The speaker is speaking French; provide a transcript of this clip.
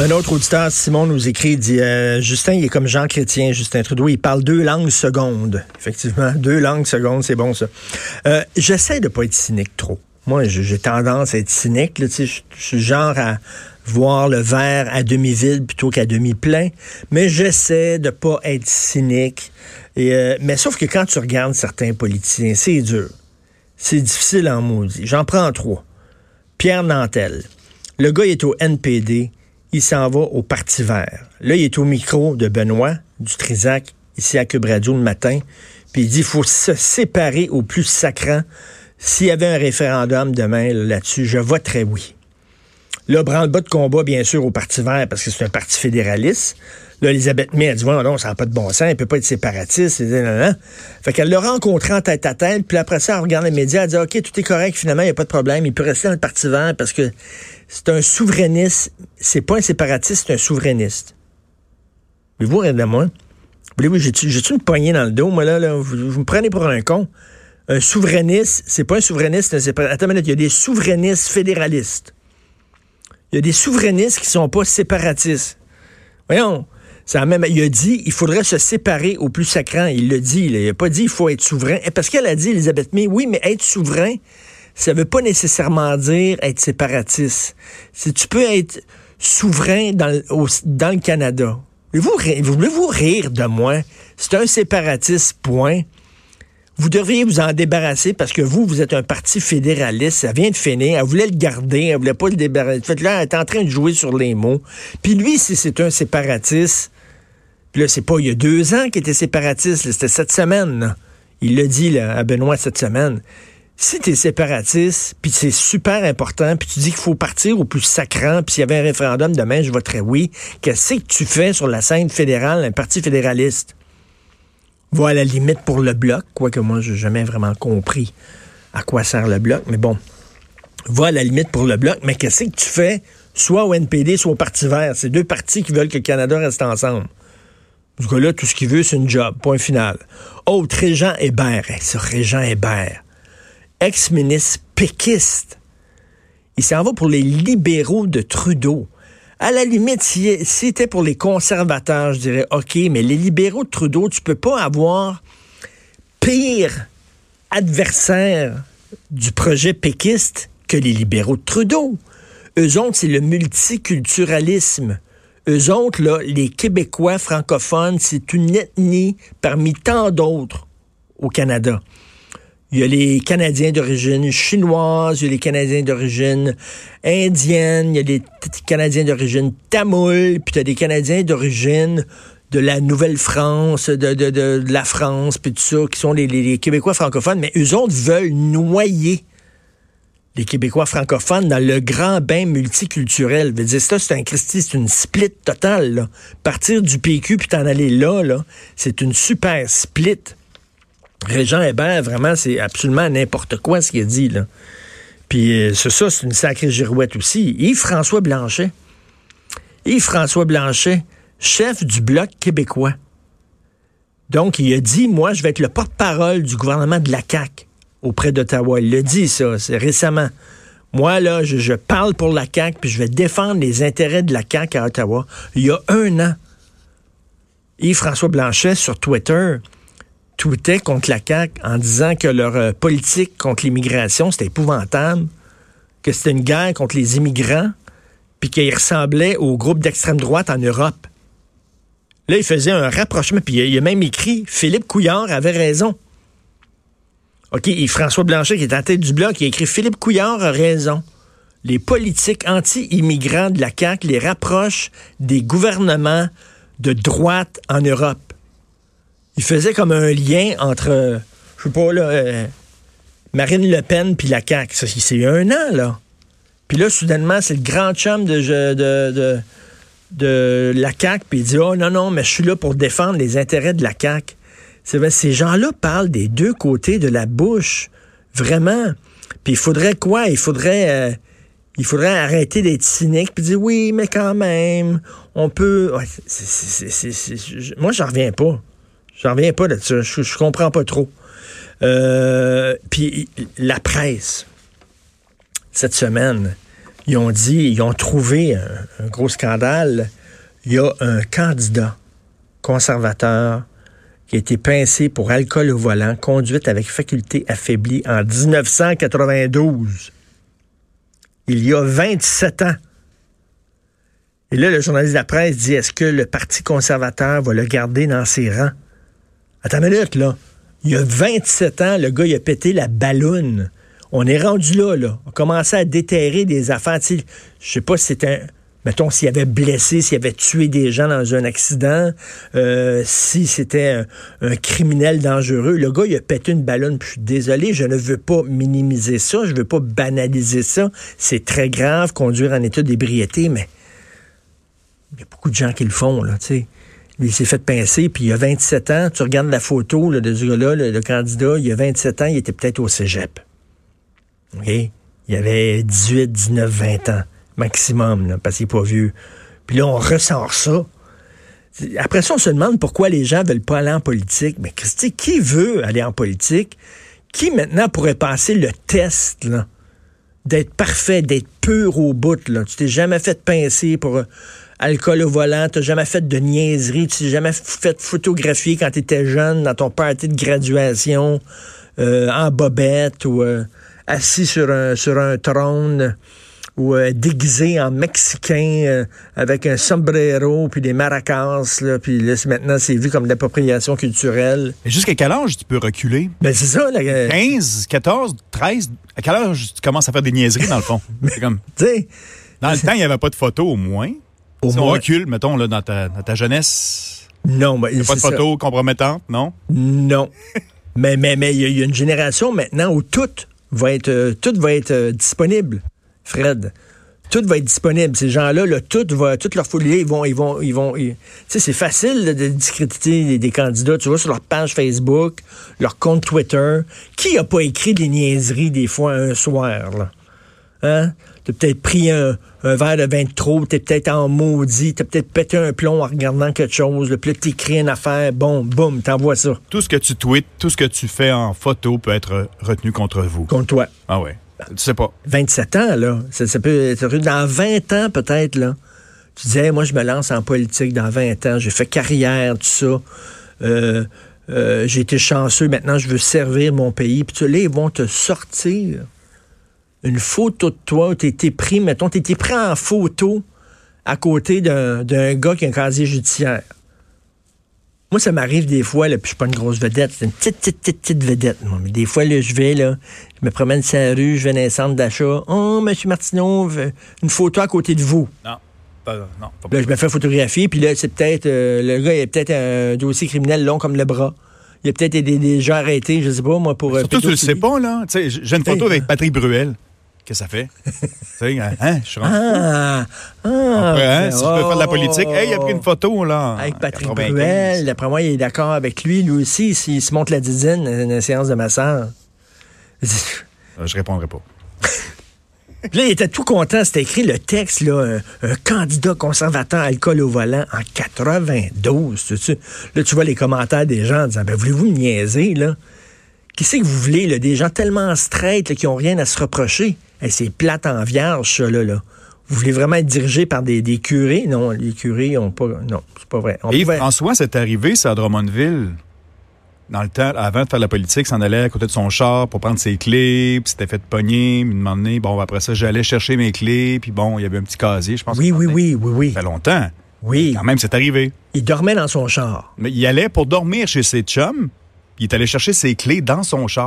Un autre auditeur, Simon, nous écrit, dit euh, Justin, il est comme Jean Chrétien, Justin Trudeau, il parle deux langues secondes. Effectivement, deux langues secondes, c'est bon ça. Euh, J'essaie de pas être cynique trop. Moi, j'ai tendance à être cynique. Je suis genre à voir le verre à demi-vide plutôt qu'à demi-plein. Mais j'essaie de pas être cynique. Euh, mais sauf que quand tu regardes certains politiciens, c'est dur. C'est difficile en maudit. J'en prends trois. Pierre Nantel. Le gars est au NPD il s'en va au Parti vert. Là, il est au micro de Benoît du Trisac, ici à Cube Radio le matin, puis il dit qu'il faut se séparer au plus sacrant. S'il y avait un référendum demain là-dessus, je voterais oui. Là, branle-bas de combat, bien sûr, au Parti vert, parce que c'est un parti fédéraliste. Là, Elisabeth May a dit, non, ça n'a pas de bon sens, elle peut pas être séparatiste. Fait qu'elle l'a rencontré en tête à tête, puis après ça, elle regarde les médias, elle dit, OK, tout est correct, finalement, il n'y a pas de problème, il peut rester dans le Parti vert parce que c'est un souverainiste. C'est pas un séparatiste, c'est un souverainiste. Voulez-vous rire de moi? Voulez-vous, j'ai-tu une poignée dans le dos, moi, là, vous, me prenez pour un con. Un souverainiste, c'est pas un souverainiste, c'est un séparatiste. Attends il y a des souverainistes fédéralistes. Il y a des souverainistes qui sont pas séparatistes. Voyons, ça même, il a dit il faudrait se séparer au plus sacrant. Il le dit. il n'a pas dit il faut être souverain. Parce qu'elle a dit, Elisabeth May, oui, mais être souverain, ça ne veut pas nécessairement dire être séparatiste. Si tu peux être souverain dans, le Canada. Voulez-vous voulez-vous rire de moi? C'est un séparatiste, point. Vous devriez vous en débarrasser parce que vous, vous êtes un parti fédéraliste. Ça vient de finir. Elle voulait le garder. Elle voulait pas le débarrasser. Là, elle est en train de jouer sur les mots. Puis lui, si c'est un séparatiste, puis là, c'est pas il y a deux ans qu'il était séparatiste, c'était cette semaine. Il l'a dit à Benoît cette semaine. Si tu es séparatiste, puis c'est super important, puis tu dis qu'il faut partir au plus sacrant, puis s'il y avait un référendum demain, je voterais oui, qu'est-ce que tu fais sur la scène fédérale, un parti fédéraliste? Va à la limite pour le bloc, quoique moi, je n'ai jamais vraiment compris à quoi sert le bloc, mais bon, va à la limite pour le bloc, mais qu'est-ce que tu fais soit au NPD, soit au Parti vert? C'est deux partis qui veulent que le Canada reste ensemble. Ce gars-là, tout ce qu'il veut, c'est une job. Point final. Autre, Régent Hébert. ce Régent Hébert, ex-ministre péquiste. Il s'en va pour les libéraux de Trudeau. À la limite, si c'était pour les conservateurs, je dirais OK, mais les libéraux de Trudeau, tu peux pas avoir pire adversaire du projet péquiste que les libéraux de Trudeau. Eux autres, c'est le multiculturalisme. Eux autres, là, les Québécois francophones, c'est une ethnie parmi tant d'autres au Canada. Il y a les Canadiens d'origine chinoise, il y a les Canadiens d'origine indienne, il y a les Canadiens d'origine tamoul, puis tu as des Canadiens d'origine de la Nouvelle-France, de, la France, puis tout ça, qui sont les, les, Québécois francophones, mais eux autres veulent noyer les Québécois francophones dans le grand bain multiculturel. Veut dire, ça, c'est un c'est une split totale. Là. Partir du PQ puis t'en aller là c'est une super split. Régent Hébert, vraiment, c'est absolument n'importe quoi ce qu'il a dit. Là. Puis euh, c'est ça, c'est une sacrée girouette aussi. Yves-François Blanchet. Yves-François Blanchet, chef du Bloc québécois. Donc, il a dit, moi, je vais être le porte-parole du gouvernement de la CAQ auprès d'Ottawa. Il l'a dit, ça, c'est récemment. Moi, là, je, parle pour la CAQ, puis je vais défendre les intérêts de la CAQ à Ottawa. Il y a un an, Yves-François Blanchet, sur Twitter, tweetait contre la CAQ en disant que leur euh, politique contre l'immigration, c'était épouvantable, que c'était une guerre contre les immigrants, puis qu'il ressemblait au groupe d'extrême droite en Europe. Là, il faisait un rapprochement, puis il a même écrit Philippe Couillard avait raison. OK, et François Blanchet, qui est en tête du bloc, il a écrit Philippe Couillard a raison. Les politiques anti-immigrants de la CAQ les rapprochent des gouvernements de droite en Europe. Il faisait comme un lien entre, je sais pas, là, euh, Marine Le Pen puis la CAQ. C'est un an, là. Puis là, soudainement, c'est le grand chum de, de, de, la CAQ, puis il dit, oh non, non, mais je suis là pour défendre les intérêts de la CAQ. Ces gens-là parlent des deux côtés de la bouche, vraiment. Puis il faudrait quoi? Il faudrait, euh, il faudrait arrêter d'être cynique puis dire oui, mais quand même, on peut. moi, j'en reviens pas. J'en reviens pas là-dessus. Je, je comprends pas trop. Euh, puis la presse, cette semaine, ils ont dit, ils ont trouvé un, gros scandale. Il y a un candidat conservateur qui a été pincé pour alcool au volant, conduite avec faculté affaiblie en 1992. Il y a 27 ans. Et là, le journaliste de la presse dit, est-ce que le Parti conservateur va le garder dans ses rangs? Attends une minute, là. Il y a 27 ans, le gars, il a pété la balloune. On est rendu là, là. On a commencé à déterrer des affaires. Je sais pas si c'était mettons, s'il avait blessé, s'il avait tué des gens dans un accident, euh, si c'était un, criminel dangereux. Le gars, il a pété une ballonne. Puis je suis désolé, je ne veux pas minimiser ça, je veux pas banaliser ça. C'est très grave, conduire en état d'ébriété, mais il y a beaucoup de gens qui le font, là, tu sais. Il s'est fait pincer, puis il a 27 ans. Tu regardes la photo de ce gars-là, le, candidat, il a 27 ans, il était peut-être au cégep. Il avait 18, 19, 20 ans maximum, parce qu'il n'est pas vieux. Puis là, on ressort ça. Après ça, on se demande pourquoi les gens veulent pas aller en politique. Mais Christy, qui veut aller en politique? Qui maintenant pourrait passer le test? D'être parfait, d'être pur au bout, là? Tu t'es jamais fait pincer pour euh, alcool au volant, t'as jamais fait de niaiserie, tu t'es jamais fait photographier quand tu étais jeune dans ton party de graduation euh, en bobette ou euh, assis sur un, sur un trône ou euh, déguisé en mexicain avec un sombrero puis des maracas là, puis maintenant c'est vu comme de l'appropriation culturelle. Et jusqu'à quel âge tu peux reculer? Ben c'est ça 15, 14, 13, à quel âge tu commences à faire des niaiseries dans le fond? C'est comme Dans le temps, il n'y avait pas de photos au moins. Au si on recule, mettons, là, dans, ta, jeunesse. Non, mais. Il a pas de photos compromettantes, non? Non. mais mais mais il y, a une génération maintenant où tout va être euh, tout va être euh, disponible, Fred. Tout va être disponible. Ces gens-là, là, tout va, toute leur folie, ils vont, ils vont, ils vont. Tu sais, c'est facile de discréditer des, candidats. Tu vois sur leur page Facebook, leur compte Twitter. Qui a pas écrit des niaiseries des fois un soir là? Hein? T'as peut-être pris un, verre de vin de trop, t'es peut-être en maudit, t'as peut-être pété un plomb en regardant quelque chose, puis là, t'écris une affaire, bon, boum, t'envoies ça. Tout ce que tu tweets, tout ce que tu fais en photo peut être retenu contre vous. Contre toi. Ah ouais. Tu sais pas. 27 ans, là. Ça, peut être dans 20 ans, peut-être, là. Tu disais, moi, je me lance en politique dans 20 ans, j'ai fait carrière, tout ça. Euh, euh, j'ai été chanceux, maintenant je veux servir mon pays. Puis là, ils vont te sortir une photo de toi, tu étais pris, mettons, tu étais pris en photo à côté d'un gars qui a un casier judiciaire. Moi, ça m'arrive des fois, là, puis je suis pas une grosse vedette, c'est une petite, petite, petite, petite vedette. Mais des fois, là, je vais, là, je me promène sur la rue, je vais dans un centre d'achat. Oh, monsieur Martineau, une photo à côté de vous. Non. Pas, non, pas là, je me fais photographier, puis là, c'est peut-être, euh, le gars, il a peut-être un dossier criminel long comme le bras. Il a peut-être été déjà arrêté, je sais pas, moi, pour... Euh, surtout, tu le sais pas, là. J'ai une photo avec Patrick Bruel. Qu'est-ce que ça fait? hein? Je suis Ah! ah hein, si je peux faire de la politique. Hey, il a pris une photo, là. Avec Patrick Bruel. D'après moi, il est d'accord avec lui. Lui aussi, s'il se monte la dizaine dans une séance de massage. Euh, je répondrai pas. là, il était tout content. C'était écrit le texte, là, un, candidat conservateur alcool au volant en 92. Là, tu vois les commentaires des gens en disant, ben, voulez-vous me niaiser, là? C'est que vous voulez, là? Des gens tellement straight, qui ont rien à se reprocher c'est plate en vierge, ça, là. là. Vous voulez vraiment être dirigé par des, curés? Non, les curés ont pas. Non, c'est pas vrai. Et François, c'est arrivé, ça, à Drummondville. Dans le temps, avant de faire la politique, s'en allait à côté de son char pour prendre ses clés, puis s'était fait pogner, me demander, bon, après ça, j'allais chercher mes clés, puis bon, il y avait un petit casier, je pense. Oui, oui, oui, oui, oui. Ça fait longtemps. Oui. Quand même, c'est arrivé. Il dormait dans son char. Mais il allait pour dormir chez ses chums, il est allé chercher ses clés dans son char.